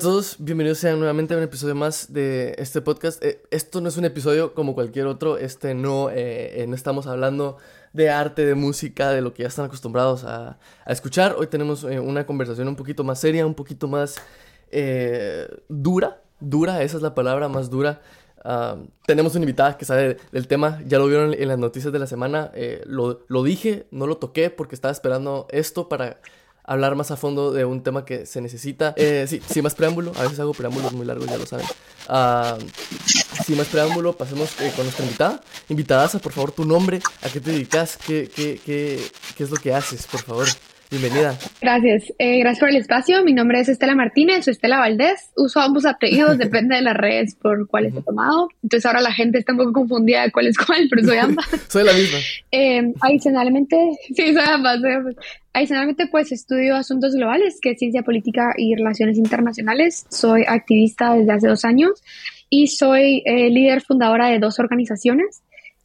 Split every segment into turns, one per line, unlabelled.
todos, bienvenidos sean nuevamente a un episodio más de este podcast. Eh, esto no es un episodio como cualquier otro, este no, eh, eh, no estamos hablando de arte, de música, de lo que ya están acostumbrados a escuchar. Hoy tenemos una conversación un poquito más seria, un poquito más dura, dura, esa es la palabra más dura. Ah, tenemos una invitada que sabe del tema, ya lo vieron en las noticias de la semana, lo, lo dije, no lo toqué porque estaba esperando esto para hablar más a fondo de un tema que se necesita. Eh, sí, sin más preámbulo, a veces hago preámbulos muy largos, ya lo saben. Uh, sin más preámbulo, pasemos eh, con nuestra invitada. Invitadaza, por favor, tu nombre, a qué te dedicas, qué, qué, qué, qué es lo que haces, por favor. Bienvenida.
Gracias. Eh, gracias por el espacio. Mi nombre es Estela Martínez o Estela Valdés. Uso ambos apellidos, depende de las redes por cuáles he tomado. Entonces ahora la gente está un poco confundida de cuál es cuál, pero soy ambas.
soy la misma.
Eh, adicionalmente, sí, soy ambas, Adicionalmente, pues estudio asuntos globales, que es ciencia política y relaciones internacionales. Soy activista desde hace dos años y soy eh, líder fundadora de dos organizaciones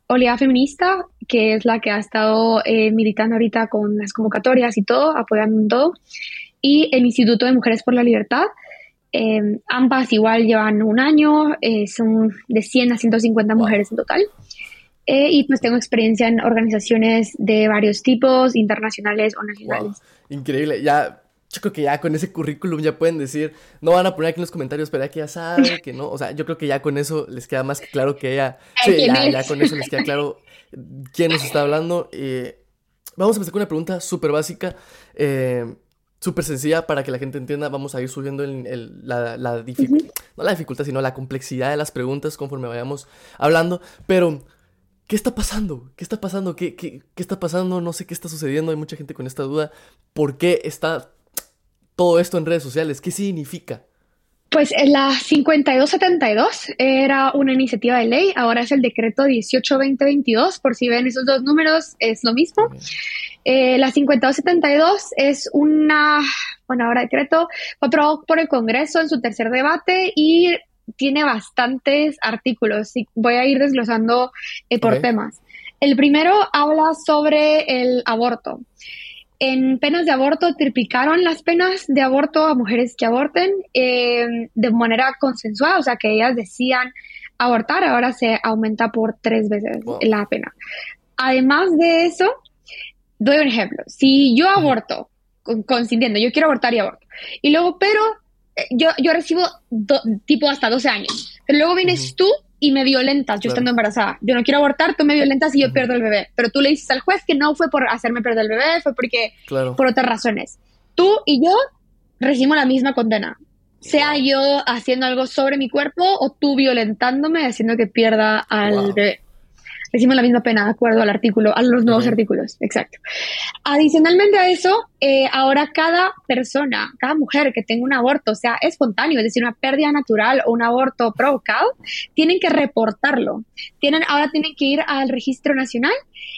Oleada Feminista, que es la que ha estado eh, militando ahorita con las convocatorias y todo, apoyando en todo, y el Instituto de Mujeres por la Libertad. Em, ambas igual llevan un año, eh, son de 100 a 150 mujeres en total. Eh, y pues tengo experiencia en organizaciones de varios tipos, internacionales o nacionales.
Increíble, ya yo creo que ya con ese currículum ya pueden decir, no van a poner aquí en los comentarios, pero que ya sabe, que no, o sea, yo creo que ya con eso les queda más claro que ella, sí, ya, con eso les queda claro quién nos está hablando. Eh, vamos a empezar con una pregunta súper básica, eh, súper sencilla para que la gente entienda, vamos a ir subiendo la, la dificultad, no la dificultad, sino la complejidad de las preguntas conforme vayamos hablando, pero... ¿Qué está pasando? ¿Qué está pasando? ¿Qué, qué, qué está pasando? No sé qué está sucediendo. Hay mucha gente con esta duda. ¿Por qué está todo esto en redes sociales? ¿Qué significa?
Pues la 5272 era una iniciativa de ley, ahora es el decreto 18-2022, por si ven esos dos números, es lo mismo. Eh, la 5272 es una, bueno, ahora decreto, fue aprobado por el Congreso en su tercer debate y tiene bastantes artículos. Y voy a ir desglosando eh, por temas. El primero habla sobre el aborto en penas de aborto triplicaron las penas de aborto a mujeres que aborten eh, de manera consensuada, o sea que ellas decían abortar, ahora se aumenta por tres veces la pena. Además de eso, doy un ejemplo. Si yo aborto, consintiendo, yo quiero abortar y aborto, y luego, pero eh, yo, yo recibo tipo hasta 12 años, pero luego vienes tú y me violentas yo estando embarazada. Yo no quiero abortar, tú me violentas y yo pierdo el bebé. Pero tú le dices al juez que no fue por hacerme perder el bebé, fue porque por otras razones. Tú y yo recibimos la misma condena. Sea yo haciendo algo sobre mi cuerpo o tú violentándome haciendo que pierda al bebé decimos la misma pena de acuerdo al artículo, a los nuevos artículos, exacto. Adicionalmente a eso, eh, ahora cada persona, cada mujer que tenga un aborto, sea espontáneo, es decir, una pérdida natural o un aborto provocado, tienen que reportarlo. Tienen, ahora tienen que ir al registro nacional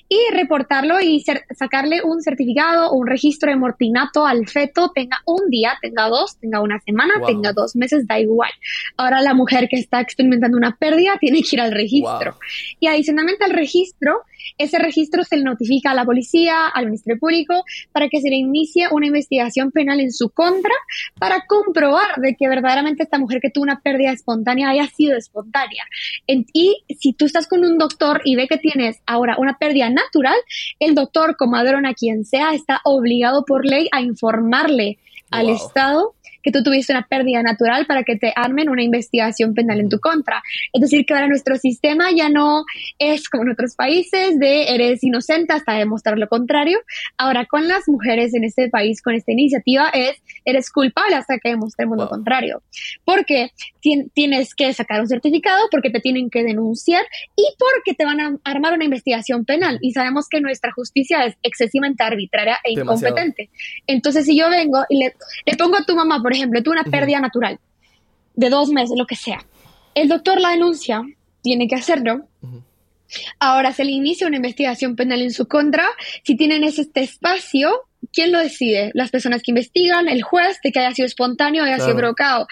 y reportarlo y sacarle un certificado o un registro de mortinato al feto, tenga un día, tenga dos, tenga una semana, tenga dos meses, da igual. Ahora la mujer que está experimentando una pérdida tiene que ir al registro. Y adicionalmente al registro, ese registro se le notifica a la policía, al Ministerio Público, para que se le inicie una investigación penal en su contra para comprobar de que verdaderamente esta mujer que tuvo una pérdida espontánea haya sido espontánea. y si tú estás con un doctor y ve que tienes ahora una pérdida natural, el doctor, como a quien sea, está obligado por ley a informarle al Estado que tú tuviste una pérdida natural para que te armen una investigación penal en tu contra. Es decir, que ahora nuestro sistema ya no es como en otros países de eres inocente hasta demostrar lo contrario. Ahora con las mujeres en este país, con esta iniciativa, es eres culpable hasta que demostremos lo contrario. Porque tienes que sacar un certificado, porque te tienen que denunciar y porque te van a armar una investigación penal. Y sabemos que nuestra justicia es excesivamente arbitraria e incompetente. Entonces, si yo vengo y le, le pongo a tu mamá, por ejemplo, tuvo una pérdida natural de dos meses, lo que sea. El doctor la denuncia, tiene que hacerlo. Ahora se le inicia una investigación penal en su contra. Si tienen este espacio, ¿quién lo decide? Las personas que investigan, el juez, de que haya sido espontáneo, haya sido provocado.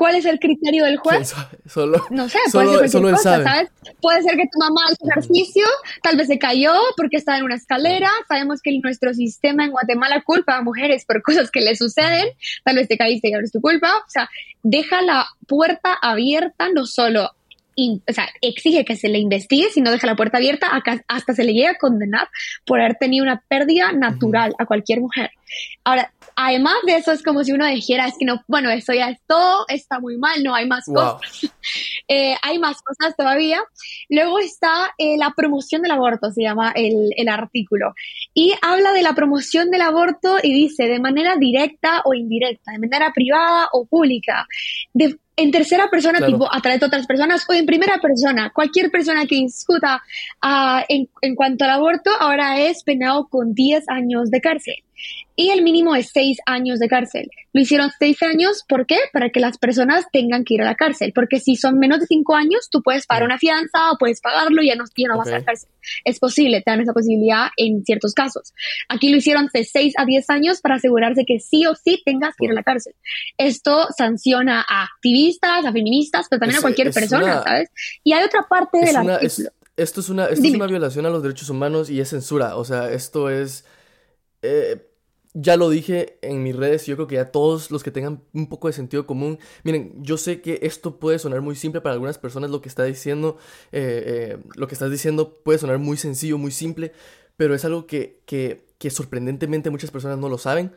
¿Cuál es el criterio del juez?
Solo,
no sé, puede ser cualquier cosa, ¿sabes? Puede ser que tu mamá hizo ejercicio, tal vez se cayó porque estaba en una escalera. Sabemos que nuestro sistema en Guatemala culpa a mujeres por cosas que le suceden. Tal vez te caíste y ahora es tu culpa. O sea, deja la puerta abierta no solo o sea, exige que se le investigue, si no deja la puerta abierta, hasta se le llega a condenar por haber tenido una pérdida natural a cualquier mujer. Ahora, además de eso, es como si uno dijera, es que no, bueno, eso ya es todo, está muy mal, no hay más cosas. Eh, hay más cosas todavía. Luego está eh, la promoción del aborto, se llama el, el artículo. Y habla de la promoción del aborto y dice de manera directa o indirecta, de manera privada o pública, de en tercera persona, tipo a través de otras personas, o en primera persona. Cualquier persona que discuta uh, en, en, cuanto al aborto ahora es penado con 10 años de cárcel y el mínimo es seis años de cárcel. Lo hicieron seis años, ¿por qué? Para que las personas tengan que ir a la cárcel, porque si son menos de cinco años, tú puedes pagar una fianza o puedes pagarlo y ya no, no vas a la cárcel. Es posible, te dan esa posibilidad en ciertos casos. Aquí lo hicieron de seis a diez años para asegurarse que sí o sí tengas que ir a la cárcel. Esto sanciona a activistas, a feministas, pero también a cualquier persona, ¿sabes? Y hay otra parte de la...
esto es una, esto es una violación a los derechos humanos y es censura. O sea, esto es... Eh, ya lo dije en mis redes, yo creo que ya todos los que tengan un poco de sentido común, miren, yo sé que esto puede sonar muy simple para algunas personas, lo que está diciendo, eh, eh, lo que estás diciendo puede sonar muy sencillo, muy simple, pero es algo que, que, que sorprendentemente muchas personas no lo saben.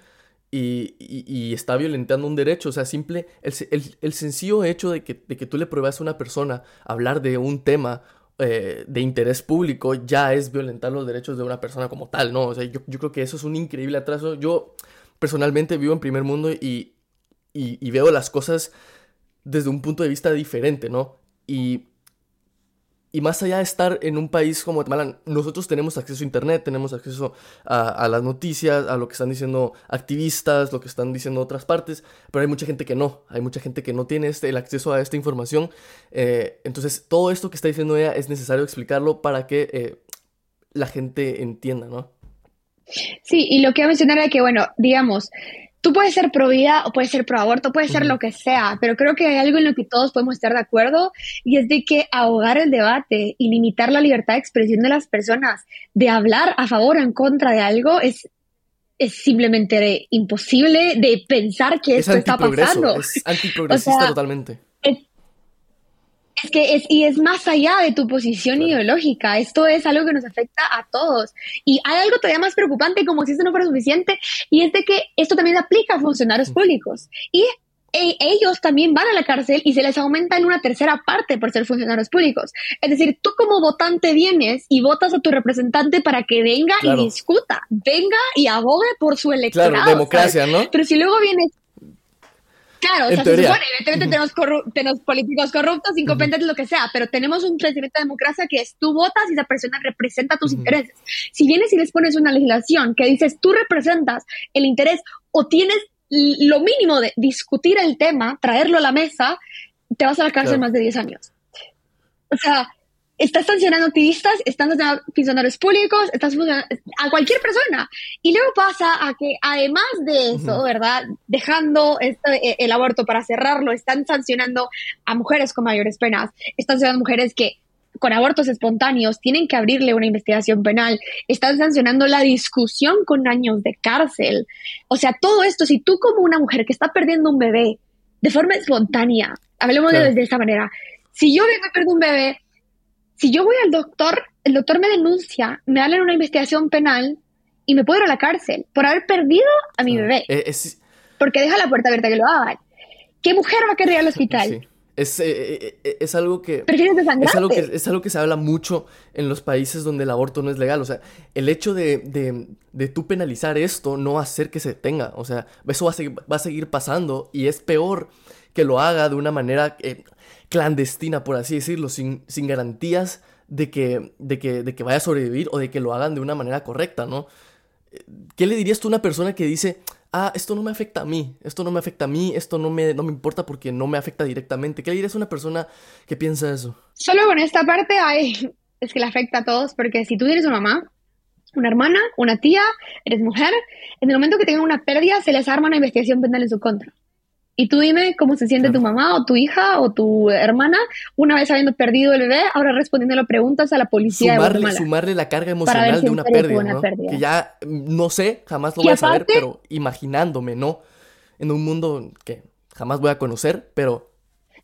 Y, y, está violentando un derecho. O sea, simple, el, el, el sencillo hecho de que, de que tú le pruebas a una persona hablar de un tema eh, de interés público ya es violentar los derechos de una persona como tal, ¿no? O sea, yo, yo creo que eso es un increíble atraso. Yo personalmente vivo en primer mundo y, y, y veo las cosas desde un punto de vista diferente, ¿no? Y y más allá de estar en un país como Guatemala, nosotros tenemos acceso a Internet, tenemos acceso a, las noticias, a lo que están diciendo activistas, lo que están diciendo otras partes, pero hay mucha gente que no, hay mucha gente que no tiene este, el acceso a esta información. Eh, entonces, todo esto que está diciendo ella es necesario explicarlo para que eh, la gente entienda, ¿no?
Sí, y lo que iba a mencionar era que, bueno, digamos, tú puedes ser pro vida o puedes ser pro aborto, puedes ser lo que sea, pero creo que hay algo en lo que todos podemos estar de acuerdo y es de que ahogar el debate y limitar la libertad de expresión de las personas de hablar a favor o en contra de algo es es simplemente imposible de pensar que esto está pasando.
Es antiprogresista totalmente.
Es que es, y es más allá de tu posición ideológica, esto es algo que nos afecta a todos. Y hay algo todavía más preocupante, como si esto no fuera suficiente, y es de que esto también aplica a funcionarios públicos. Y e, ellos también van a la cárcel y se les aumenta en una tercera parte por ser funcionarios públicos. Es decir, tú como votante vienes y votas a tu representante para que venga y discuta, venga y abogue por su electorado.
Claro, democracia, ¿no?
Pero si luego vienes Claro, o sea, se supone, evidentemente tenemos, tenemos, políticos corruptos, incompetentes, lo que sea, pero tenemos un procedimiento de democracia que es tú votas y esa persona representa tus intereses. Si vienes y les pones una legislación que dices tú representas el interés o tienes lo mínimo de discutir el tema, traerlo a la mesa, te vas a la cárcel más de 10 años. O sea, estás sancionando activistas, estás sancionando funcionarios públicos, estás a cualquier persona. Y luego pasa a que además de eso, ¿verdad? Dejando este, e, el aborto para cerrarlo, están sancionando a mujeres con mayores penas, están sancionando a mujeres que con abortos espontáneos tienen que abrirle una investigación penal, están sancionando la discusión con años de cárcel. O sea, todo esto, si tú como una mujer que está perdiendo un bebé de forma espontánea, hablemos de, esta manera, si yo vengo a perder un bebé, si yo voy al doctor, el doctor me denuncia, me habla una investigación penal y me puedo ir a la cárcel por haber perdido a mi bebé. Eh, Porque deja la puerta abierta que lo hagan. ¿Qué mujer va a querer ir al hospital?
Es, eh, eh, es, algo que
es
algo que es algo que se habla mucho en los países donde el aborto no es legal. O sea, el hecho de, de, de tú penalizar esto no va a hacer que se detenga. O sea, eso va a, seguir, va a seguir pasando y es peor que lo haga de una manera clandestina, por así decirlo, sin, sin garantías de que, de, que, de que vaya a sobrevivir o de que lo hagan de una manera correcta, ¿no? ¿Qué le dirías tú a una persona que dice, ah, esto no me afecta a mí, esto no me afecta a mí, esto no me, no me importa porque no me afecta directamente? ¿Qué le dirías a una persona que piensa eso?
Solo con esta parte hay, es que le afecta a todos, porque si tú tienes una mamá una hermana, una tía, eres mujer, en el momento que tengan una pérdida se les arma una investigación penal en su contra. Y tú dime cómo se siente tu mamá o tu hija o tu hermana una vez habiendo perdido el bebé, ahora respondiendo a preguntas a la policía.
Sumarle, sumarle la carga emocional de una pérdida, ¿no? Que ya mm, no sé, jamás lo voy a saber, pero imaginándome, ¿no? En un mundo que jamás voy a conocer, pero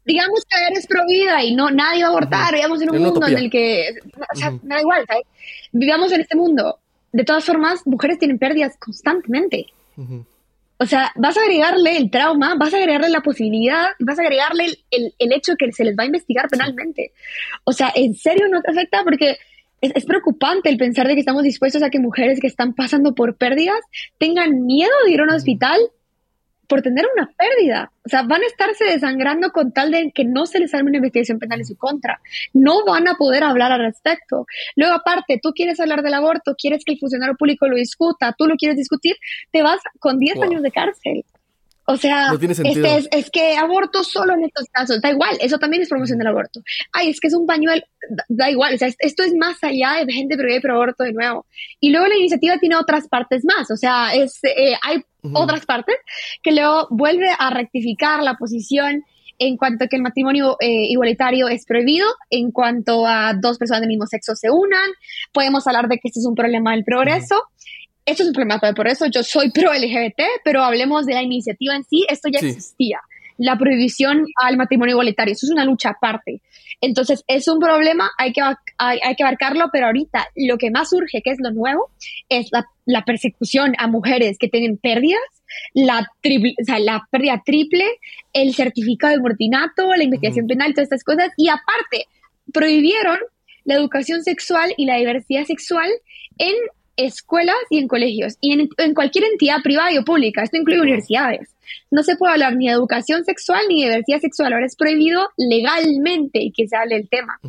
digamos que eres provida y no nadie va a abortar, digamos en un mundo en el que, o sea, me da igual, ¿sabes? Vivamos en este mundo. De todas formas, mujeres tienen pérdidas constantemente. O sea, vas a agregarle el trauma, vas a agregarle la posibilidad, vas a agregarle el, el, hecho que se les va a investigar penalmente. O sea, ¿en serio no te afecta? Porque es, es, preocupante el pensar de que estamos dispuestos a que mujeres que están pasando por pérdidas tengan miedo de ir a un hospital por tener una pérdida. O sea, van a estarse desangrando con tal de que no se les arme una investigación penal en su contra. No van a poder hablar al respecto. Luego, aparte, tú quieres hablar del aborto, quieres que el funcionario público lo discuta, tú lo quieres discutir, te vas con 10 años de cárcel. O sea, este es, es, que aborto solo en estos casos, da igual, eso también es promoción del aborto. Ay, es que es un pañuelo, da, igual, o sea, esto es más allá de gente pro pro aborto de nuevo. Y luego la iniciativa tiene otras partes más, o sea, es, eh, hay otras partes que luego vuelve a rectificar la posición en cuanto a que el matrimonio eh, igualitario es prohibido, en cuanto a dos personas del mismo sexo se unan, podemos hablar de que este es un problema del progreso, esto es un problema por eso yo soy pro LGBT, pero hablemos de la iniciativa en sí, esto ya existía. La prohibición al matrimonio igualitario, eso es una lucha aparte. Entonces, es un problema, hay que, hay, que abarcarlo, pero ahorita lo que más urge, que es lo nuevo, es la, persecución a mujeres que tienen pérdidas, la, la pérdida triple, el certificado de mortinato, la investigación penal, todas estas cosas. Y aparte, prohibieron la educación sexual y la diversidad sexual en escuelas y en colegios y en, cualquier entidad privada o pública. Esto incluye universidades. No se puede hablar ni de educación sexual ni de diversidad sexual. Ahora es prohibido legalmente que se hable el tema.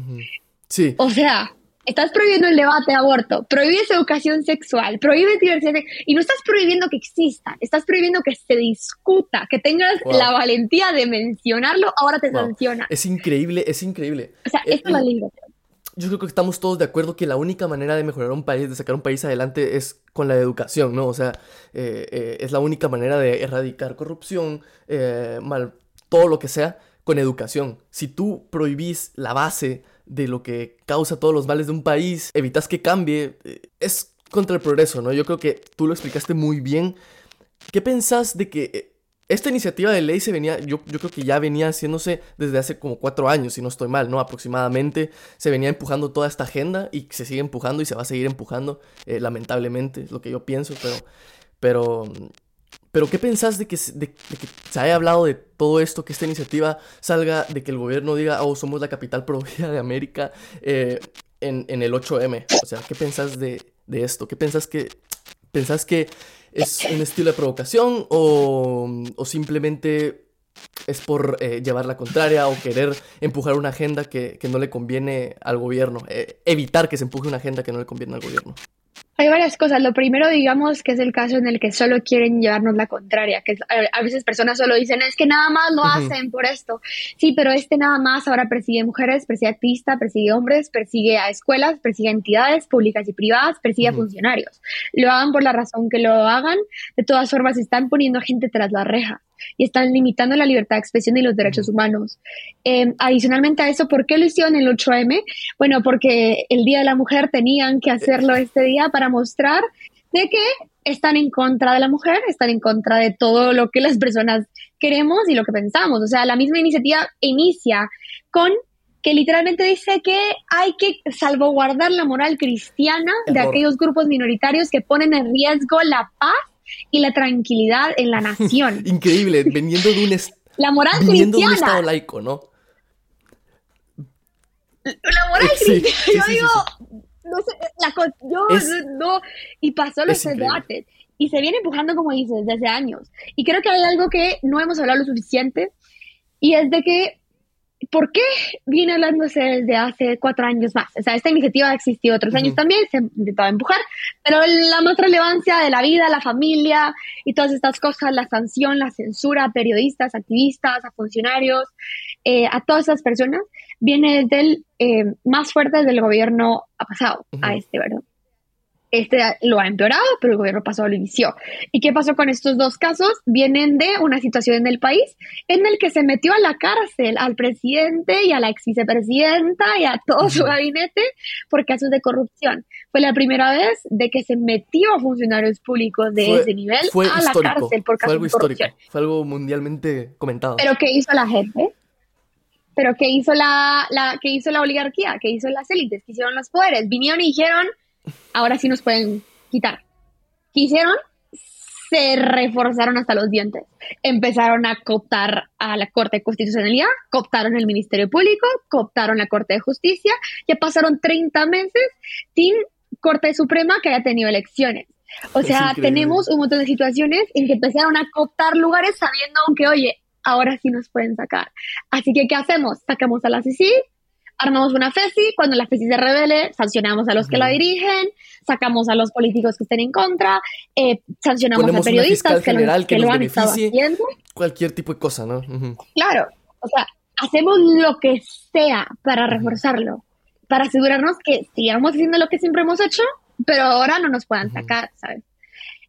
Sí.
O sea, estás prohibiendo el debate de aborto, prohíbes educación sexual, prohíbes diversidad y no estás prohibiendo que exista, estás prohibiendo que se discuta, que tengas la valentía de mencionarlo, ahora te sanciona.
Es increíble, es increíble.
O sea, esto es la
yo creo que estamos todos de acuerdo que la única manera de mejorar un país, de sacar un país adelante, es con la educación, ¿no? O sea, eh, eh, es la única manera de erradicar corrupción, eh, mal, todo lo que sea, con educación. Si tú prohibís la base de lo que causa todos los males de un país, evitas que cambie, es contra el progreso, ¿no? Yo creo que tú lo explicaste muy bien. ¿Qué pensás de que esta iniciativa de ley se venía, yo, creo que ya venía haciéndose desde hace como cuatro años, si no estoy mal, ¿no? Aproximadamente se venía empujando toda esta agenda y se sigue empujando y se va a seguir empujando, eh, lamentablemente, es lo que yo pienso, pero, pero, pero ¿qué pensás de que, de, que se haya hablado de todo esto, que esta iniciativa salga, de que el gobierno diga, oh, somos la capital provida de América eh, en, en, el 8M? O sea, ¿qué pensás de, de esto? ¿Qué pensás que, pensás que ¿Es un estilo de provocación o, simplemente es por eh, llevar la contraria o querer empujar una agenda que, no le conviene al gobierno, eh, evitar que se empuje una agenda que no le conviene al gobierno?
Hay varias cosas. Lo primero, digamos, que es el caso en el que solo quieren llevarnos la contraria, que a veces personas solo dicen, es que nada más lo hacen por esto. Sí, pero este nada más ahora persigue mujeres, persigue activistas, persigue hombres, persigue a escuelas, persigue a entidades públicas y privadas, persigue a funcionarios. Lo hagan por la razón que lo hagan, de todas formas están poniendo gente tras la reja y están limitando la libertad de expresión y los derechos humanos. Eh, adicionalmente a eso, ¿por qué lo hicieron el 8M? Bueno, porque el Día de la Mujer tenían que hacerlo este día para mostrar de que están en contra de la mujer, están en contra de todo lo que las personas queremos y lo que pensamos. O sea, la misma iniciativa inicia con que literalmente dice que hay que salvaguardar la moral cristiana de aquellos grupos minoritarios que ponen en riesgo la paz y la tranquilidad en la nación.
Increíble, veniendo de un,
la moral
viniendo de un estado laico, ¿no?
La moral cristiana, yo digo, no sé, la, yo no, y pasó los debates. Y se viene empujando, como dices, desde años. Y creo que hay algo que no hemos hablado lo suficiente, y es de que ¿por qué viene hablándose desde hace cuatro años más? O sea, esta iniciativa ha existido otros años también, se intentaba empujar, pero la más relevancia de la vida, la familia y todas estas cosas, la sanción, la censura a periodistas, activistas, a funcionarios, eh, a todas esas personas, viene desde el eh, más fuerte del gobierno ha pasado a este, ¿verdad? Este lo ha empeorado, pero el gobierno pasado lo inició. ¿Y qué pasó con estos dos casos? Vienen de una situación en el país en el que se metió a la cárcel al presidente y a la ex vicepresidenta y a todo su gabinete por casos de corrupción. Fue la primera vez de que se metió a funcionarios públicos de ese nivel a la cárcel por casos
de corrupción. Fue algo mundialmente comentado.
Pero ¿qué hizo la gente? Pero ¿qué hizo la, la, ¿qué hizo la oligarquía? ¿Qué hizo las élites? ¿Qué hicieron los poderes? Vinieron y dijeron ahora sí nos pueden quitar. ¿Qué hicieron? Se reforzaron hasta los dientes. Empezaron a cooptar a la Corte de Constitucionalidad, cooptaron el Ministerio Público, cooptaron la Corte de Justicia. Ya pasaron 30 meses sin Corte Suprema que haya tenido elecciones. O sea, tenemos un montón de situaciones en que empezaron a cooptar lugares sabiendo que, oye, ahora sí nos pueden sacar. Así que, ¿qué hacemos? Sacamos a la CICI, armamos una FESI, cuando la FESI se revele, sancionamos a los que la dirigen, sacamos a los políticos que estén en contra, eh, sancionamos a periodistas
que, lo, que, lo han estado haciendo. Cualquier tipo de cosa, ¿no?
Claro, o sea, hacemos lo que sea para reforzarlo, para asegurarnos que sigamos haciendo lo que siempre hemos hecho, pero ahora no nos puedan sacar, ¿sabes?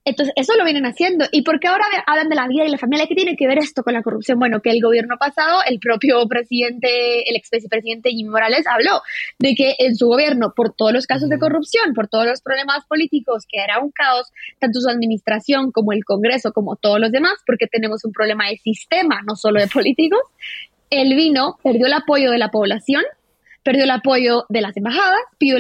Entonces, eso lo vienen haciendo. ¿Y por qué ahora hablan de la vida y la familia? ¿Qué tiene que ver esto con la corrupción? Bueno, que el gobierno pasado, el propio presidente, el expresidente Jimmy Morales habló de que en su gobierno, por todos los casos de corrupción, por todos los problemas políticos, que era un caos, tanto su administración como el Congreso, como todos los demás, porque tenemos un problema de sistema, no solo de políticos, él vino, perdió el apoyo de la población perdió el apoyo de las embajadas, perdió,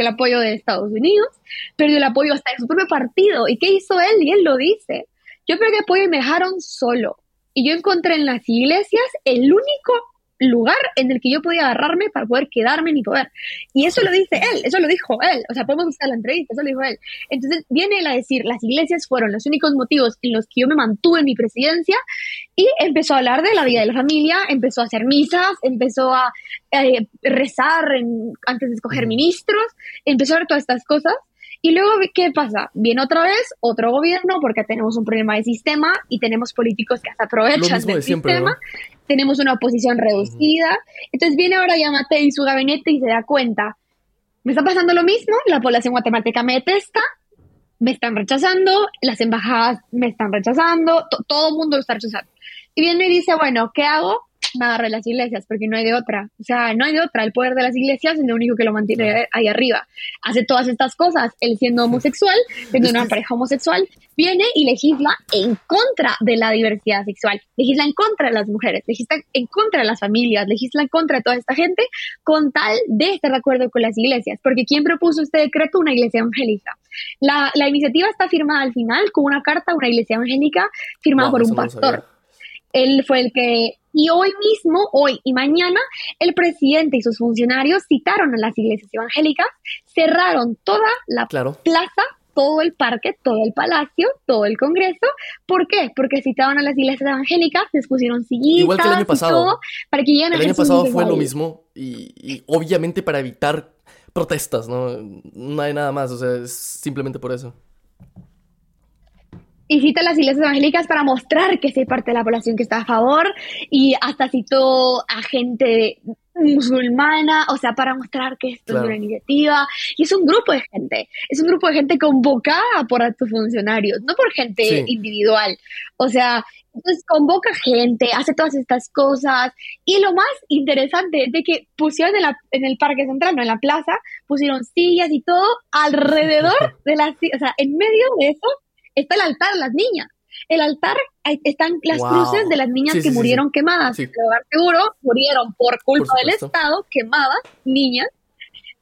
el apoyo de Estados Unidos, perdió el apoyo hasta de su propio partido. ¿Y qué hizo él? Y él lo dice. Yo perdí apoyo y me dejaron solo. Y yo encontré en las iglesias el único lugar en el que yo podía agarrarme para poder quedarme en mi poder. Y eso lo dice él, eso lo dijo él. O sea, podemos buscar la entrevista, eso lo dijo él. Entonces viene él a decir, las iglesias fueron los únicos motivos en los que yo me mantuve en mi presidencia y empezó a hablar de la vida de la familia, empezó a hacer misas, empezó a eh, rezar antes de escoger ministros, empezó a ver todas estas cosas. Y luego, ¿qué pasa? Viene otra vez otro gobierno porque tenemos un problema de sistema y tenemos políticos que se aprovechan del sistema tenemos una oposición reducida. Entonces viene ahora Yamate y su gabinete y se da cuenta, me está pasando lo mismo, la población guatemalteca me detesta, me están rechazando, las embajadas me están rechazando, todo el mundo lo está rechazando. Y viene y dice, bueno, ¿qué hago? Me agarré las iglesias, porque no hay de otra. O sea, no hay de otra. El poder de las iglesias es lo único que lo mantiene ahí arriba. Hace todas estas cosas. Él siendo homosexual, siendo una pareja homosexual, viene y legisla en contra de la diversidad sexual. Legisla en contra de las mujeres, legisla en contra de las familias, legisla en contra de toda esta gente con tal de estar de acuerdo con las iglesias. Porque ¿quién propuso este decreto? Una iglesia evangélica. La, la iniciativa está firmada al final con una carta a una iglesia evangélica firmada por un pastor. Él fue el que y hoy mismo, hoy y mañana, el presidente y sus funcionarios citaron a las iglesias evangélicas, cerraron toda la plaza, todo el parque, todo el palacio, todo el congreso. ¿Por qué? Porque citaron a las iglesias evangélicas, les pusieron sillitas Igual que el año pasado. para que lleguen
El año pasado fue lo mismo y, y obviamente para evitar protestas, ¿no? No hay nada más, o sea, es simplemente por eso
y cita las iglesias evangélicas para mostrar que sí hay parte de la población que está a favor y hasta citó a gente musulmana, o sea, para mostrar que esto es una iniciativa. Y es un grupo de gente, es un grupo de gente convocada por tus funcionarios, no por gente individual. O sea, entonces convoca gente, hace todas estas cosas. Y lo más interesante es de que pusieron en, la, en el parque central, no en la plaza, pusieron sillas y todo alrededor de las, o sea, en medio de eso está el altar las niñas. El altar están las cruces de las niñas que murieron quemadas. Sí. seguro murieron por culpa del Estado, quemadas, niñas.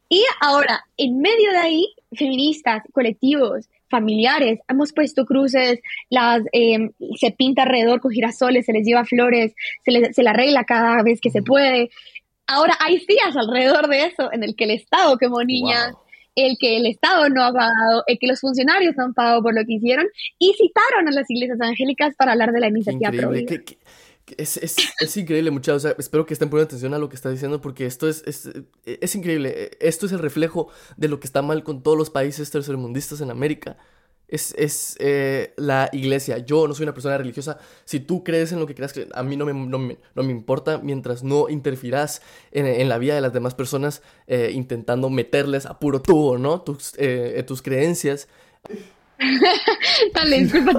Y ahora, en medio de ahí, feministas, colectivos, familiares, hemos puesto cruces, las em, se pinta alrededor con girasoles, se les lleva flores, se, les, se la arregla cada vez que se puede. Ahora hay días alrededor de eso en el que el Estado quemó niñas, el que el Estado no ha pagado, el que los funcionarios no han pagado por lo que hicieron, y citaron a las iglesias evangélicas para hablar de la iniciativa
increíble. es, es, es, increíble, muchachos. espero que estén poniendo atención a lo que está diciendo porque esto es, es, es increíble. Esto es el reflejo de lo que está mal con todos los países tercermundistas en América. Es, es eh, la iglesia. Yo no soy una persona religiosa. Si tú crees en lo que creas, a mí no me, no me, importa mientras no interfirás en, en, la vida de las demás personas eh, intentando meterles a puro tubo, ¿no? Tus, eh, tus creencias.
Dale, disculpa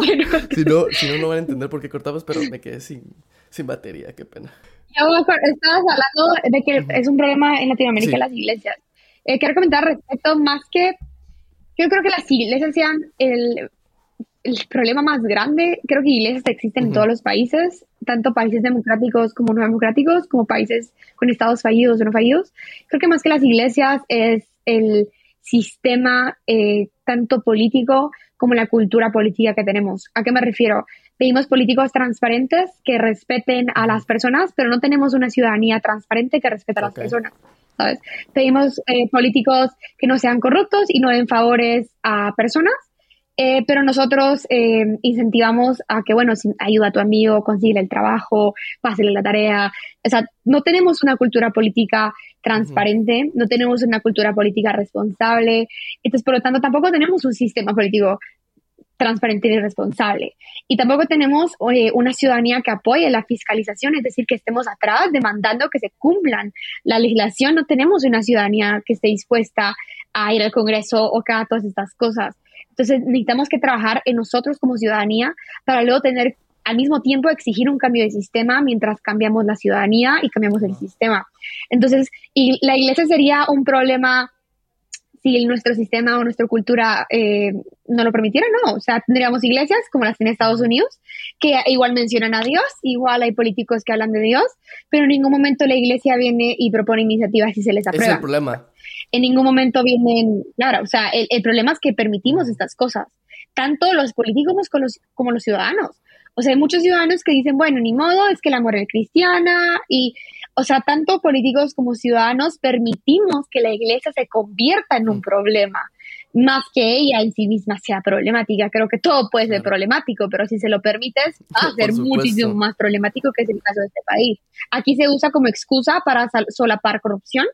si, no, si no, no van a entender por qué cortamos, pero me quedé sin, sin batería, qué pena.
estabas hablando de que es un problema en Latinoamérica las iglesias. quiero comentar respecto más que yo creo que las iglesias sean el, el problema más grande. Creo que iglesias existen en todos los países, tanto países democráticos como no democráticos, como países con estados fallidos o no fallidos. Creo que más que las iglesias es el sistema eh, tanto político como la cultura política que tenemos. ¿A qué me refiero? Pedimos políticos transparentes que respeten a las personas, pero no tenemos una ciudadanía transparente que respeta a las personas. ¿Sabes? Pedimos eh, políticos que no sean corruptos y no den favores a personas, eh, pero nosotros eh, incentivamos a que, bueno, ayuda a tu amigo, consigue el trabajo, pásale la tarea. O sea, no tenemos una cultura política transparente, no tenemos una cultura política responsable. Entonces, por lo tanto, tampoco tenemos un sistema político transparente y responsable. Y tampoco tenemos eh, una ciudadanía que apoye la fiscalización, es decir, que estemos atrás demandando que se cumplan la legislación. No tenemos una ciudadanía que esté dispuesta a ir al Congreso o que haga todas estas cosas. Entonces necesitamos que trabajar en nosotros como ciudadanía para luego tener al mismo tiempo exigir un cambio de sistema mientras cambiamos la ciudadanía y cambiamos el sistema. Entonces, y la iglesia sería un problema si nuestro sistema o nuestra cultura eh, no lo permitiera, no. O sea, tendríamos iglesias como las en Estados Unidos, que igual mencionan a Dios, igual hay políticos que hablan de Dios, pero en ningún momento la iglesia viene y propone iniciativas y se les aprueba.
Es el problema.
En ningún momento vienen, claro, o sea, el, problema es que permitimos estas cosas, tanto los políticos como los, como los ciudadanos. O sea, hay muchos ciudadanos que dicen, bueno, ni modo, es que la moral cristiana y o sea, tanto políticos como ciudadanos permitimos que la iglesia se convierta en un problema, más que ella en sí misma sea problemática. Creo que todo puede ser problemático, pero si se lo permites, va a ser muchísimo más problemático que es el caso de este país. Aquí se usa como excusa para solapar corrupción,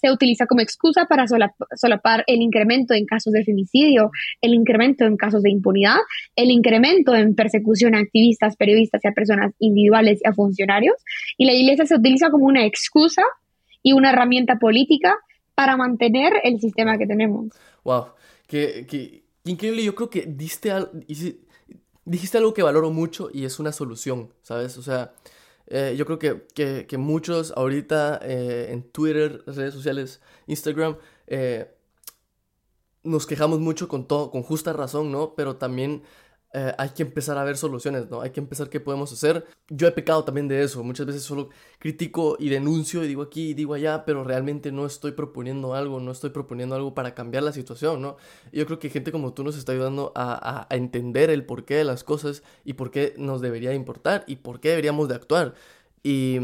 se utiliza como excusa para solapar el incremento en casos de femicidio, el incremento en casos de impunidad, el incremento en persecución a activistas, periodistas y a personas individuales y a funcionarios. Y la iglesia se utiliza como una excusa y una herramienta política para mantener el sistema que tenemos.
Wow, qué, increíble. Yo creo que diste dijiste algo que valoro mucho y es una solución, ¿sabes? O sea, eh, yo creo que, que, muchos ahorita eh, en Twitter, redes sociales, Instagram, eh, nos quejamos mucho con todo, con justa razón, ¿no? Pero también eh, hay que empezar a ver soluciones, ¿no? Hay que empezar qué podemos hacer. Yo he pecado también de eso. Muchas veces solo critico y denuncio y digo aquí y digo allá, pero realmente no estoy proponiendo algo, no estoy proponiendo algo para cambiar la situación, ¿no? yo creo que gente como tú nos está ayudando a, a, entender el porqué de las cosas y por qué nos debería importar y por qué deberíamos de actuar. Y,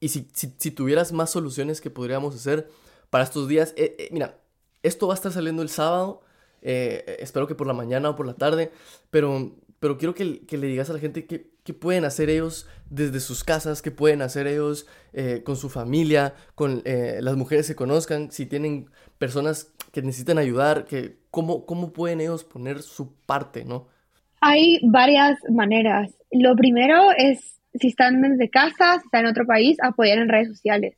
y si, si, tuvieras más soluciones que podríamos hacer para estos días, eh, eh, mira, esto va a estar saliendo el sábado. Eh, espero que por la mañana o por la tarde, pero, pero quiero que, que le digas a la gente qué, pueden hacer ellos desde sus casas, qué pueden hacer ellos eh, con su familia, con eh, las mujeres que conozcan, si tienen personas que necesitan ayudar, que, cómo, cómo pueden ellos poner su parte, ¿no?
Hay varias maneras. Lo primero es, si están desde casa, si están en otro país, apoyar en redes sociales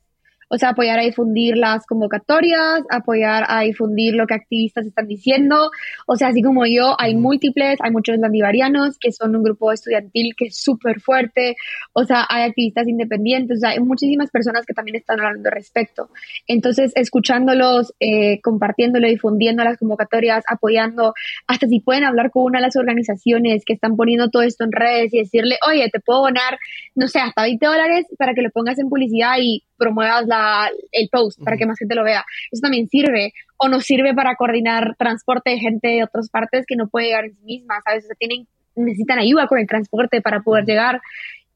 o sea, apoyar a difundir las convocatorias, apoyar a difundir lo que activistas están diciendo. O sea, así como yo, hay múltiples, hay muchos landivarianos que son un grupo estudiantil que es súper fuerte. O sea, hay activistas independientes, o sea, hay muchísimas personas que también están hablando al respecto. Entonces, escuchándolos, eh, compartiéndolo, difundiendo las convocatorias, apoyando, hasta si pueden hablar con una de las organizaciones que están poniendo todo esto en redes y decirle, oye, te puedo donar, no sé, hasta 20 dólares para que lo pongas en publicidad y promuevas la, el post para que más gente lo vea. Eso también sirve. O nos sirve para coordinar transporte de gente de otras partes que no puede llegar en sí misma, ¿sabes? O tienen, necesitan ayuda con el transporte para poder llegar.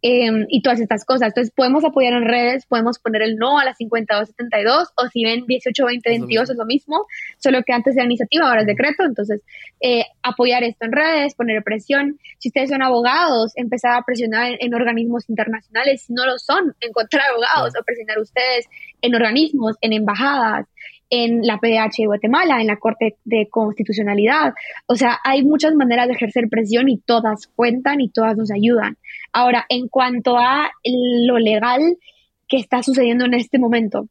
Em, y todas estas cosas. Entonces, podemos apoyar en redes, podemos poner el no a la 5272 o si ven 18, 20, 22 es lo mismo, solo que antes era iniciativa, ahora es decreto. Entonces, eh, apoyar esto en redes, poner presión. Si ustedes son abogados, empezar a presionar en, organismos internacionales. Si no lo son, encontrar abogados o presionar ustedes en organismos, en embajadas. En la PDH de Guatemala, en la Corte de Constitucionalidad. O sea, hay muchas maneras de ejercer presión y todas cuentan y todas nos ayudan. Ahora, en cuanto a lo legal que está sucediendo en este momento,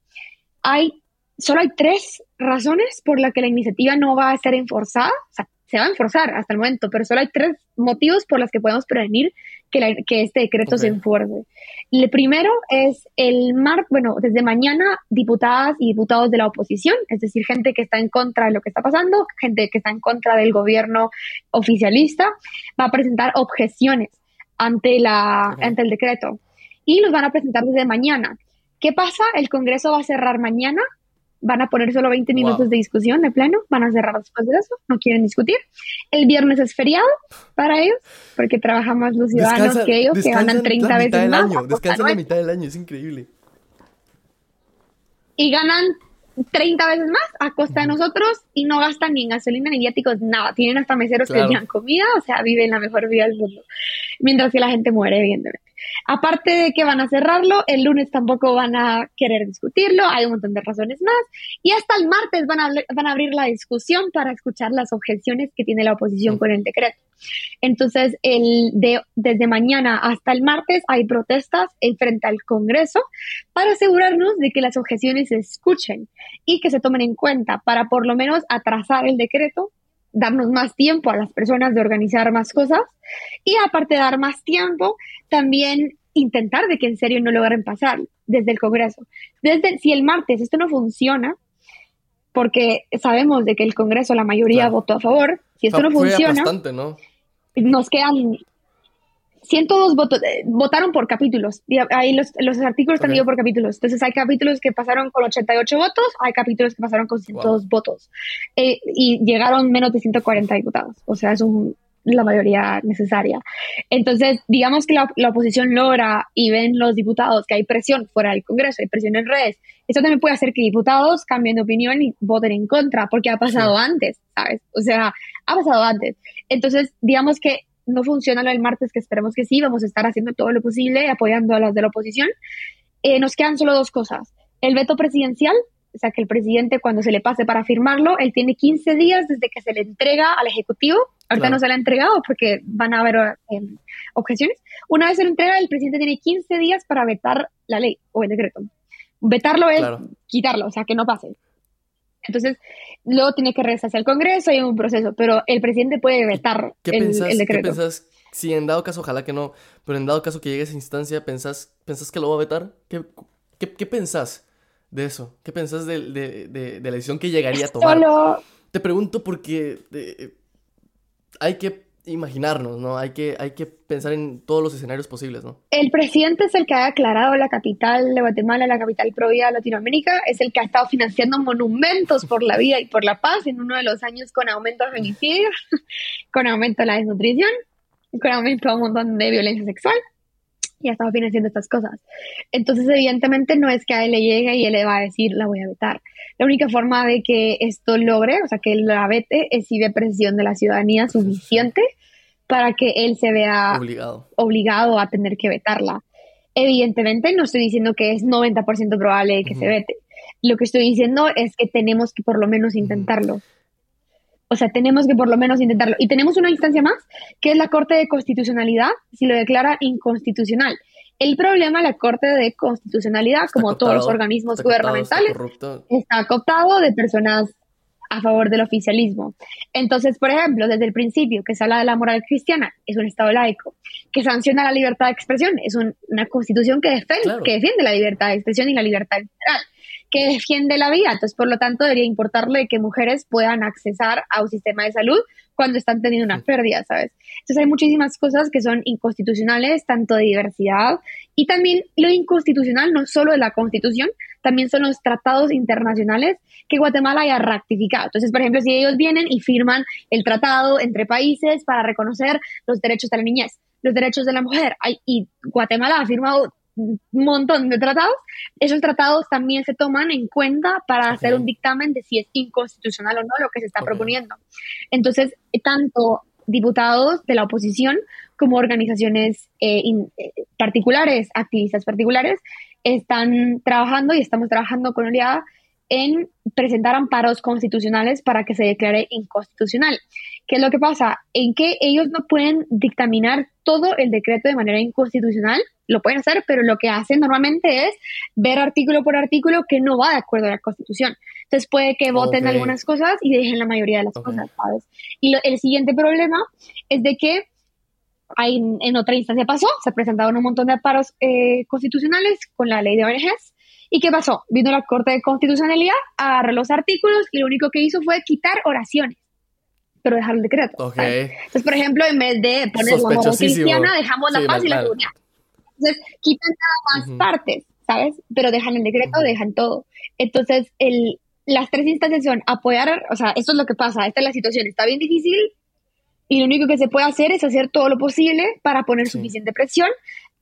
hay solo hay tres razones por las que la iniciativa no va a ser enforzada. O sea, se va a enforzar hasta el momento, pero solo hay tres motivos por los que podemos prevenir que, que este decreto se enforce. El primero es el mar, bueno, desde mañana diputadas y diputados de la oposición, es decir, gente que está en contra de lo que está pasando, gente que está en contra del gobierno oficialista, va a presentar objeciones ante, la, ante el decreto y los van a presentar desde mañana. ¿Qué pasa? El Congreso va a cerrar mañana van a poner solo 20 minutos de discusión de pleno, van a cerrar después de eso, no quieren discutir. El viernes es feriado para ellos, porque trabajan más los ciudadanos que ellos, que ganan 30 veces más.
Año, descansan la mitad del año, es increíble.
Y ganan 30 veces más a costa de nosotros y no gastan ni en gasolina ni viáticos, nada. Tienen hasta meseros que les dan comida, o sea, viven la mejor vida del mundo. Mientras que la gente muere, evidentemente. Aparte de que van a cerrarlo, el lunes tampoco van a querer discutirlo, hay un montón de razones más. Y hasta el martes van a, van a abrir la discusión para escuchar las objeciones que tiene la oposición con el decreto. Entonces, el de, desde mañana hasta el martes hay protestas en frente al Congreso para asegurarnos de que las objeciones se escuchen y que se tomen en cuenta para por lo menos atrasar el decreto darnos más tiempo a las personas de organizar más cosas y aparte de dar más tiempo, también intentar de que en serio no logren pasar desde el Congreso. Desde, si el martes esto no funciona, porque sabemos de que el Congreso la mayoría votó a favor, si esto no funciona,
¿no?
nos quedan 102 votos, eh, votaron por capítulos. ahí los, los artículos están divididos por capítulos. Entonces hay capítulos que pasaron con 88 votos, hay capítulos que pasaron con 102 votos. Eh, y llegaron menos de 140 diputados. O sea, es un, la mayoría necesaria. Entonces, digamos que la, la, oposición logra y ven los diputados que hay presión fuera del Congreso, hay presión en redes. Eso también puede hacer que diputados cambien de opinión y voten en contra, porque ha pasado antes, ¿sabes? O sea, ha pasado antes. Entonces, digamos que no funciona lo del martes, que esperemos que sí, vamos a estar haciendo todo lo posible, apoyando a las de la oposición. Eh, nos quedan solo dos cosas. El veto presidencial, o sea, que el presidente cuando se le pase para firmarlo, él tiene 15 días desde que se le entrega al Ejecutivo. Ahorita no se le ha entregado porque van a haber eh, objeciones. Una vez se le entrega, el presidente tiene 15 días para vetar la ley o el decreto. Vetarlo es quitarlo, o sea, que no pase. Entonces, luego tiene que regresarse al Congreso y hay un proceso, pero el presidente puede vetar el, el, decreto.
¿Qué pensás? Si en dado caso, ojalá que no, pero en dado caso que llegue a esa instancia, ¿pensás, pensás que lo va a vetar? ¿Qué, qué, qué pensás de eso? ¿Qué pensás de, de, de, la decisión que llegaría a tomar? Te pregunto porque eh, hay que imaginarnos, ¿no? Hay que, hay que pensar en todos los escenarios posibles, ¿no?
El presidente es el que ha declarado la capital de Guatemala, la capital provida de Latinoamérica, es el que ha estado financiando monumentos por la vida y por la paz en uno de los años con aumento de femicidios, con aumento de la desnutrición, con aumento de un montón de violencia sexual y ha estado financiando estas cosas. Entonces, evidentemente, no es que a él le llegue y él le va a decir, la voy a vetar. La única forma de que esto logre, o sea, que él la vete, es si ve presión de la ciudadanía suficiente para que él se vea
obligado,
obligado a tener que vetarla. Evidentemente, no estoy diciendo que es 90% probable que se vete. Lo que estoy diciendo es que tenemos que por lo menos intentarlo. O sea, tenemos que por lo menos intentarlo. Y tenemos una instancia más, que es la Corte de Constitucionalidad, si lo declara inconstitucional. El problema, la Corte de Constitucionalidad, como todos los organismos gubernamentales, está, cooptado de personas a favor del oficialismo. Entonces, por ejemplo, desde el principio que se habla de la moral cristiana, es un Estado laico, que sanciona la libertad de expresión, es una constitución que defiende, que defiende la libertad de expresión y la libertad general que defiende la vida. Entonces, por lo tanto, debería importarle que mujeres puedan accesar a un sistema de salud cuando están teniendo una pérdida, ¿sabes? Entonces, hay muchísimas cosas que son inconstitucionales, tanto de diversidad y también lo inconstitucional, no solo de la Constitución, también son los tratados internacionales que Guatemala haya ratificado. Entonces, por ejemplo, si ellos vienen y firman el tratado entre países para reconocer los derechos de la niñez, los derechos de la mujer, y Guatemala ha firmado un montón de tratados, esos tratados también se toman en cuenta para hacer un dictamen de si es inconstitucional o no lo que se está proponiendo. Entonces, tanto diputados de la oposición como organizaciones eh, eh, particulares, activistas particulares, están trabajando y estamos trabajando con Oleada en presentar amparos constitucionales para que se declare inconstitucional. ¿Qué es lo que pasa? En que ellos no pueden dictaminar todo el decreto de manera inconstitucional, lo pueden hacer, pero lo que hacen normalmente es ver artículo por artículo que no va de acuerdo a la Constitución. Entonces puede que voten algunas cosas y dejen la mayoría de las cosas, ¿sabes? Y el siguiente problema es de que hay, en otra instancia pasó, se presentaron un montón de amparos eh, constitucionales con la ley de ONGs. ¿Y qué pasó? Vino la Corte de Constitucionalidad, agarró los artículos y lo único que hizo fue quitar oraciones pero dejar el decreto. Entonces, por ejemplo, en vez de poner la moral cristiana, dejamos la paz y la seguridad. Entonces, quitan nada más partes, ¿sabes? Pero dejan el decreto, dejan todo. Entonces, el, las tres instancias son apoyar, o sea, esto es lo que pasa, esta es la situación, está bien difícil y lo único que se puede hacer es hacer todo lo posible para poner suficiente presión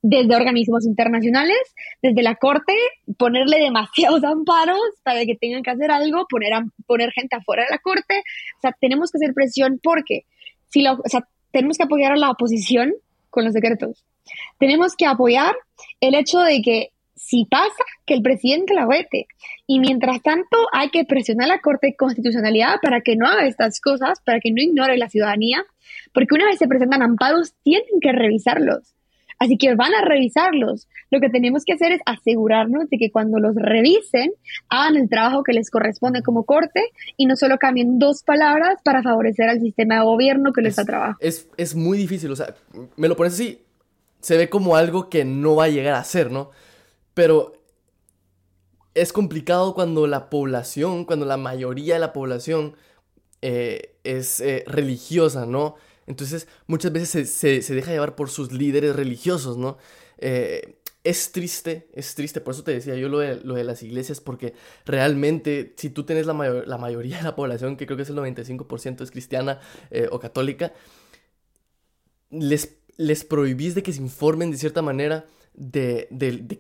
desde organismos internacionales, desde la Corte, ponerle demasiados amparos para que tengan que hacer algo, poner, poner gente afuera de la Corte. O sea, tenemos que hacer presión porque si la, o sea, tenemos que apoyar a la oposición con los decretos. Tenemos que apoyar el hecho de que si pasa, que el presidente la vete. Y mientras tanto, hay que presionar a la Corte de Constitucionalidad para que no haga estas cosas, para que no ignore la ciudadanía, porque una vez se presentan amparos, tienen que revisarlos. Así que van a revisarlos. Lo que tenemos que hacer es asegurarnos de que cuando los revisen, hagan el trabajo que les corresponde como corte y no solo cambien dos palabras para favorecer al sistema de gobierno que les da trabajo.
Es, es muy difícil, o sea, me lo pones así, se ve como algo que no va a llegar a ser, ¿no? Pero es complicado cuando la población, cuando la mayoría de la población eh, es eh, religiosa, ¿no? Entonces muchas veces se, deja llevar por sus líderes religiosos, ¿no? Eh, es triste, es triste, por eso te decía yo lo de, lo de las iglesias, porque realmente si tú tienes la, la, mayoría de la población, que creo que es el 95% es cristiana o católica, les, les prohibís de que se informen de cierta manera de, de,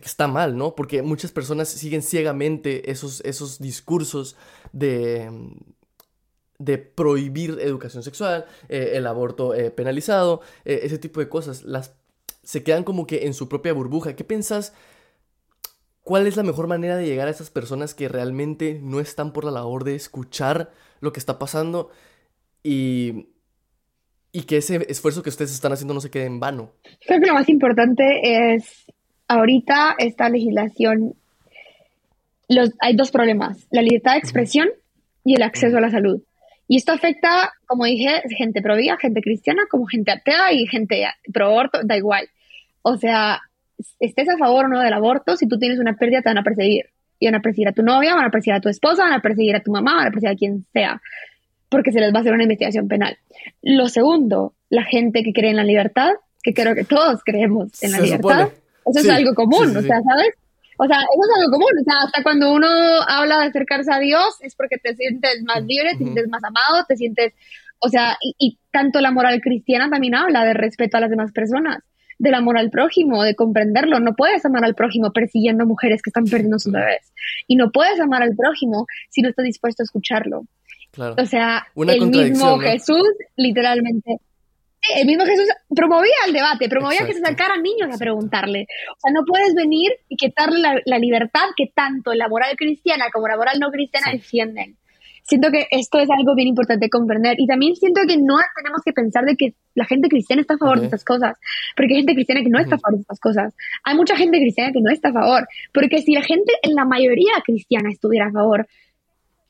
que está mal, ¿no? Porque muchas personas siguen ciegamente esos, esos discursos de, de prohibir educación sexual, eh, el aborto eh, penalizado, eh, ese tipo de cosas, las se quedan como que en su propia burbuja. ¿Qué piensas? ¿Cuál es la mejor manera de llegar a esas personas que realmente no están por la labor de escuchar lo que está pasando y, y que ese esfuerzo que ustedes están haciendo no se quede en vano?
Creo que lo más importante es ahorita esta legislación. Los, hay dos problemas, la libertad de expresión y el acceso a la salud. Y esto afecta, como dije, gente pro vida, gente cristiana, como gente atea y gente pro aborto, da igual. O sea, estés a favor o no del aborto, si tú tienes una pérdida te van a perseguir. Y van a perseguir a tu novia, van a perseguir a tu esposa, van a perseguir a tu mamá, van a perseguir a quien sea, porque se les va a hacer una investigación penal. Lo segundo, la gente que cree en la libertad, que creo que todos creemos en la libertad, eso es algo común, o sea, ¿sabes? O sea, eso es algo común. O sea, hasta cuando uno habla de acercarse a Dios es porque te sientes más libre, te sientes más amado, te sientes. O sea, y, tanto la moral cristiana también habla de respeto a las demás personas, de la moral prójimo, de comprenderlo. No puedes amar al prójimo persiguiendo mujeres que están perdiendo sus bebés. Y no puedes amar al prójimo si no estás dispuesto a escucharlo. Claro. O sea, el mismo Jesús literalmente el mismo Jesús promovía el debate, promovía que se sacaran niños a preguntarle. O sea, no puedes venir y quitarle la, libertad que tanto la moral cristiana como la moral no cristiana defienden. Siento que esto es algo bien importante comprender y también siento que no tenemos que pensar de que la gente cristiana está a favor de estas cosas, porque hay gente cristiana que no está a favor de estas cosas. Hay mucha gente cristiana que no está a favor, porque si la gente en la mayoría cristiana estuviera a favor,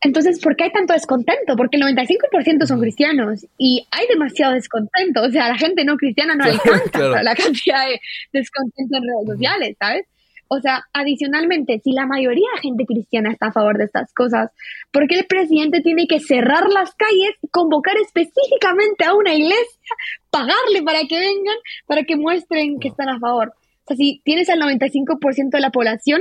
entonces, ¿por qué hay tanto descontento? Porque el 95% son cristianos y hay demasiado descontento. O sea, la gente no cristiana no alcanza la cantidad de descontento en redes sociales, ¿sabes? O sea, adicionalmente, si la mayoría de gente cristiana está a favor de estas cosas, ¿por qué el presidente tiene que cerrar las calles, convocar específicamente a una iglesia, pagarle para que vengan, para que muestren que están a favor? O sea, si tienes el 95% de la población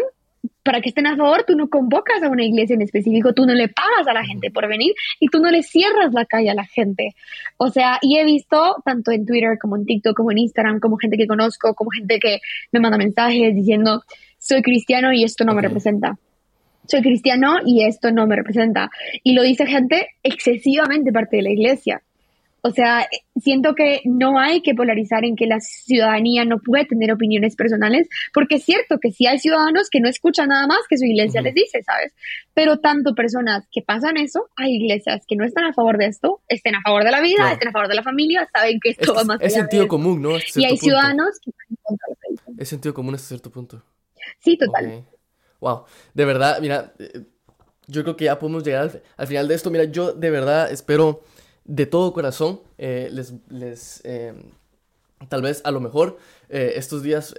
para que estén a favor, tú no convocas a una iglesia en específico, tú no le pagas a la gente por venir y tú no le cierras la calle a la gente. O sea, y he visto tanto en Twitter como en TikTok, como en Instagram, como gente que conozco, como gente que me manda mensajes diciendo, soy cristiano y esto no me representa. Soy cristiano y esto no me representa. Y lo dice gente excesivamente parte de la iglesia. O sea, siento que no hay que polarizar en que la ciudadanía no puede tener opiniones personales, porque es cierto que sí hay ciudadanos que no escuchan nada más que su iglesia les dice, ¿sabes? Pero tanto personas que pasan eso, hay iglesias que no están a favor de esto, estén a favor de la vida, estén a favor de la familia, saben que esto va más
allá. Es sentido común, ¿no?
Y hay ciudadanos que están en contra
de Es sentido común hasta cierto punto.
Sí, total.
Wow. De verdad, mira, eh, yo creo que ya podemos llegar al final de esto. Mira, yo de verdad espero de todo corazón, eh, les, les eh, tal vez a lo mejor eh, estos días,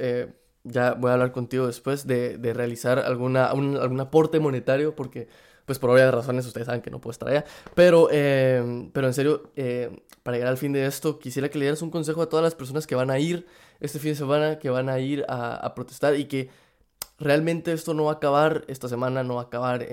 ya voy a hablar contigo después, de, de realizar alguna, algún aporte monetario, porque pues por obvias razones ustedes saben que no puedo estar allá, pero, pero en serio, para llegar al fin de esto, quisiera que le dieras un consejo a todas las personas que van a ir este fin de semana, que van a ir a protestar y que realmente esto no va a acabar esta semana, no va a acabar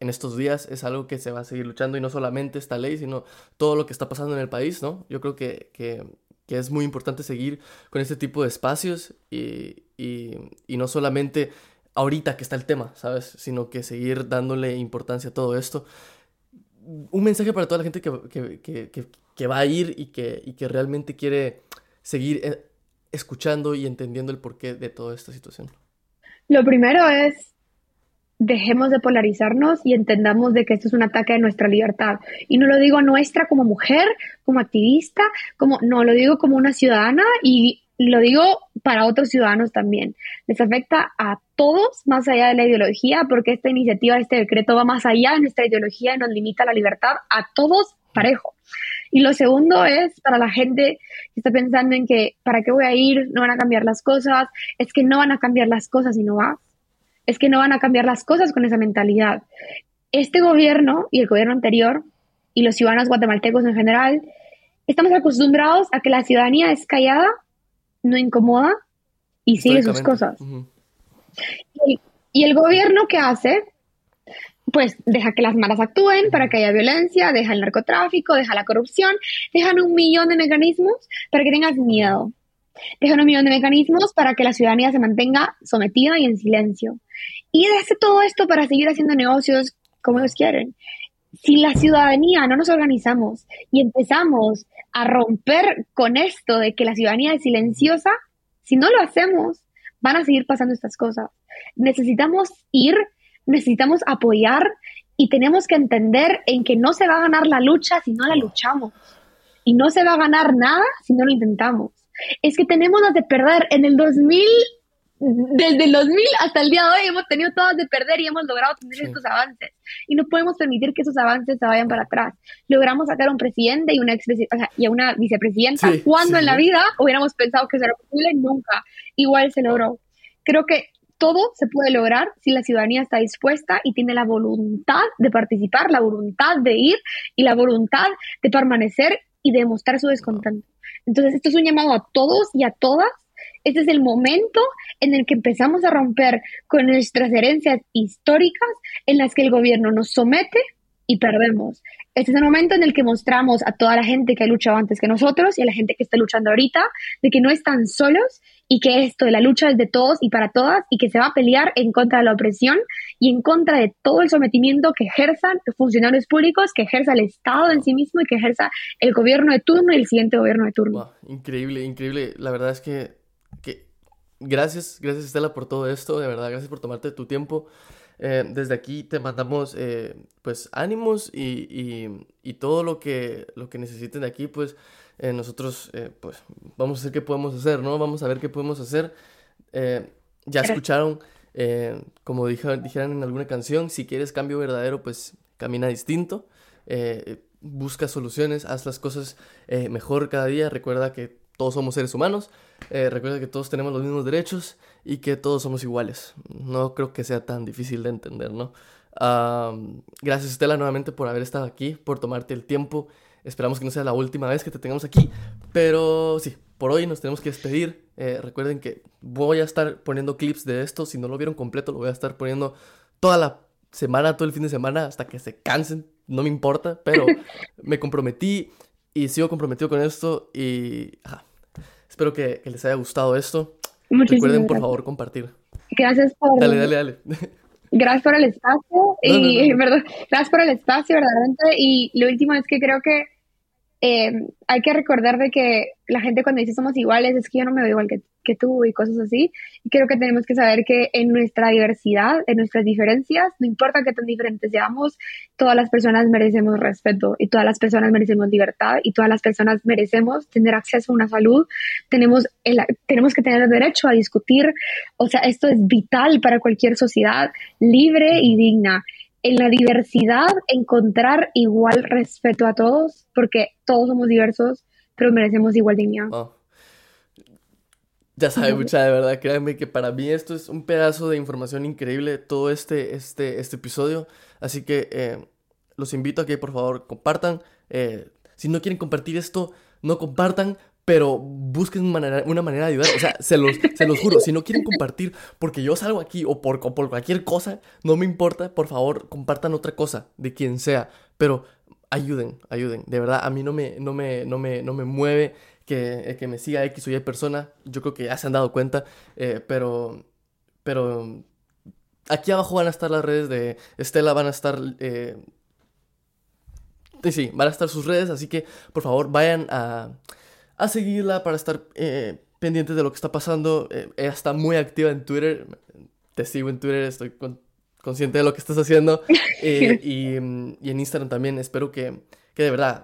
en estos días es algo que se va a seguir luchando y no solamente esta ley, sino todo lo que está pasando en el país, ¿no? Yo creo que, que, es muy importante seguir con este tipo de espacios y, y, y, no solamente ahorita que está el tema, ¿sabes? Sino que seguir dándole importancia a todo esto. Un mensaje para toda la gente que, que, que va a ir y que, y que realmente quiere seguir eh, escuchando y entendiendo el porqué de toda esta situación.
Lo primero es dejemos de polarizarnos y entendamos de que esto es un ataque a nuestra libertad. Y no lo digo nuestra como mujer, como activista, como no, lo digo como una ciudadana y lo digo para otros ciudadanos también. Les afecta a todos más allá de la ideología porque esta iniciativa, este decreto va más allá de nuestra ideología y nos limita la libertad a todos parejo. Y lo segundo es para la gente que está pensando en que, ¿para qué voy a ir? No van a cambiar las cosas. Es que no van a cambiar las cosas y no vas es que no van a cambiar las cosas con esa mentalidad. Este gobierno y el gobierno anterior y los ciudadanos guatemaltecos en general, estamos acostumbrados a que la ciudadanía es callada, no incomoda y sigue sus cosas. y, y, el gobierno que hace, pues deja que las malas actúen para que haya violencia, deja el narcotráfico, deja la corrupción, dejan un millón de mecanismos para que tengas miedo. Dejan un millón de mecanismos para que la ciudadanía se mantenga sometida y en silencio. Y hace todo esto para seguir haciendo negocios como ellos quieren. Si la ciudadanía no nos organizamos y empezamos a romper con esto de que la ciudadanía es silenciosa, si no lo hacemos, van a seguir pasando estas cosas. Necesitamos ir, necesitamos apoyar y tenemos que entender en que no se va a ganar la lucha si no la luchamos. Y no se va a ganar nada si no lo intentamos es que tenemos las de perder. En el 2000, desde el 2000 hasta el día de hoy hemos tenido todas de perder y hemos logrado tener estos avances. Y no podemos permitir que esos avances se vayan para atrás. Logramos sacar a un presidente y una, ex y a una vicepresidenta. cuando en la vida hubiéramos pensado que eso era posible? Nunca. Igual se logró. Creo que todo se puede lograr si la ciudadanía está dispuesta y tiene la voluntad de participar, la voluntad de ir y la voluntad de permanecer y de mostrar su descontento. Entonces, esto es un llamado a todos y a todas. Este es el momento en el que empezamos a romper con nuestras herencias históricas en las que el gobierno nos somete y perdemos. Este es el momento en el que mostramos a toda la gente que ha luchado antes que nosotros y a la gente que está luchando ahorita de que no están solos y que esto de la lucha es de todos y para todas y que se va a pelear en contra de la opresión y en contra de todo el sometimiento que ejerzan funcionarios públicos, que ejerza el Estado en sí mismo y que ejerza el gobierno de turno y el siguiente gobierno de turno.
increíble, increíble. La verdad es que, que gracias, gracias Estela por todo esto, de verdad, gracias por tomarte tu tiempo. Eh, desde aquí te mandamos eh, pues ánimos y, y, todo lo que, lo que necesiten de aquí, pues eh, nosotros pues vamos a ver qué podemos hacer, ¿no? Vamos a ver qué podemos hacer. ya escucharon, como dijeron en alguna canción, si quieres cambio verdadero, pues camina distinto. busca soluciones, haz las cosas mejor cada día. Recuerda que todos somos seres humanos. recuerda que todos tenemos los mismos derechos y que todos somos iguales. No creo que sea tan difícil de entender, ¿no? gracias Estela nuevamente por haber estado aquí, por tomarte el tiempo. Esperamos que no sea la última vez que te tengamos aquí, pero sí, por hoy nos tenemos que despedir. Eh, recuerden que voy a estar poniendo clips de esto, si no lo vieron completo lo voy a estar poniendo toda la semana, todo el fin de semana, hasta que se cansen, no me importa, pero me comprometí y sigo comprometido con esto y espero que les haya gustado esto. Recuerden, por favor, compartir.
Gracias por...
Dale, dale, dale.
Gracias por el espacio y, Perdón, gracias por el espacio, verdaderamente. Y lo último es que creo que eh, hay que recordar de que la gente cuando dice somos iguales es que yo no me veo igual que, que, tú y cosas así. Y creo que tenemos que saber que en nuestra diversidad, en nuestras diferencias, no importa qué tan diferentes seamos, todas las personas merecemos respeto y todas las personas merecemos libertad y todas las personas merecemos tener acceso a una salud. Tenemos, el, tenemos que tener el derecho a discutir. O sea, esto es vital para cualquier sociedad libre y digna en la diversidad encontrar igual respeto a todos, porque todos somos diversos, pero merecemos igual dignidad. Oh.
Ya sabe, mucha de verdad, créanme que para mí esto es un pedazo de información increíble, todo este, este, este episodio. Así que eh, los invito a que por favor compartan. Eh, si no quieren compartir esto, no compartan, pero busquen una manera, de ayudar. O sea, se los, se los juro, si no quieren compartir porque yo salgo aquí o por, cualquier cosa, no me importa, por favor, compartan otra cosa, de quien sea. Pero ayuden, ayuden. De verdad, a mí no me, no me, no me, no me mueve que, que me siga X o Y persona. Yo creo que ya se han dado cuenta, eh, pero, pero aquí abajo van a estar las redes de Estela, van a estar... Eh, sí, van a estar sus redes, así que por favor vayan a a seguirla para estar eh, pendientes de lo que está pasando. Eh, ella está muy activa en Twitter. Te sigo en Twitter, estoy consciente de lo que estás haciendo. Eh, y, en Instagram también. Espero que, que de verdad,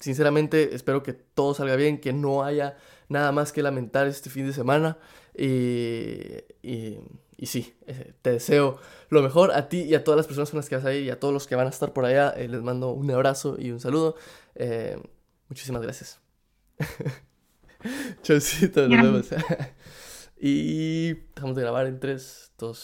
sinceramente, espero que todo salga bien, que no haya nada más que lamentar este fin de semana. Y, y, y sí, te deseo lo mejor a ti y a todas las personas con las que vas ahí y a todos los que van a estar por allá. les mando un abrazo y un saludo. muchísimas gracias. Chaucito, nos vemos. y dejamos de grabar en 3, 2,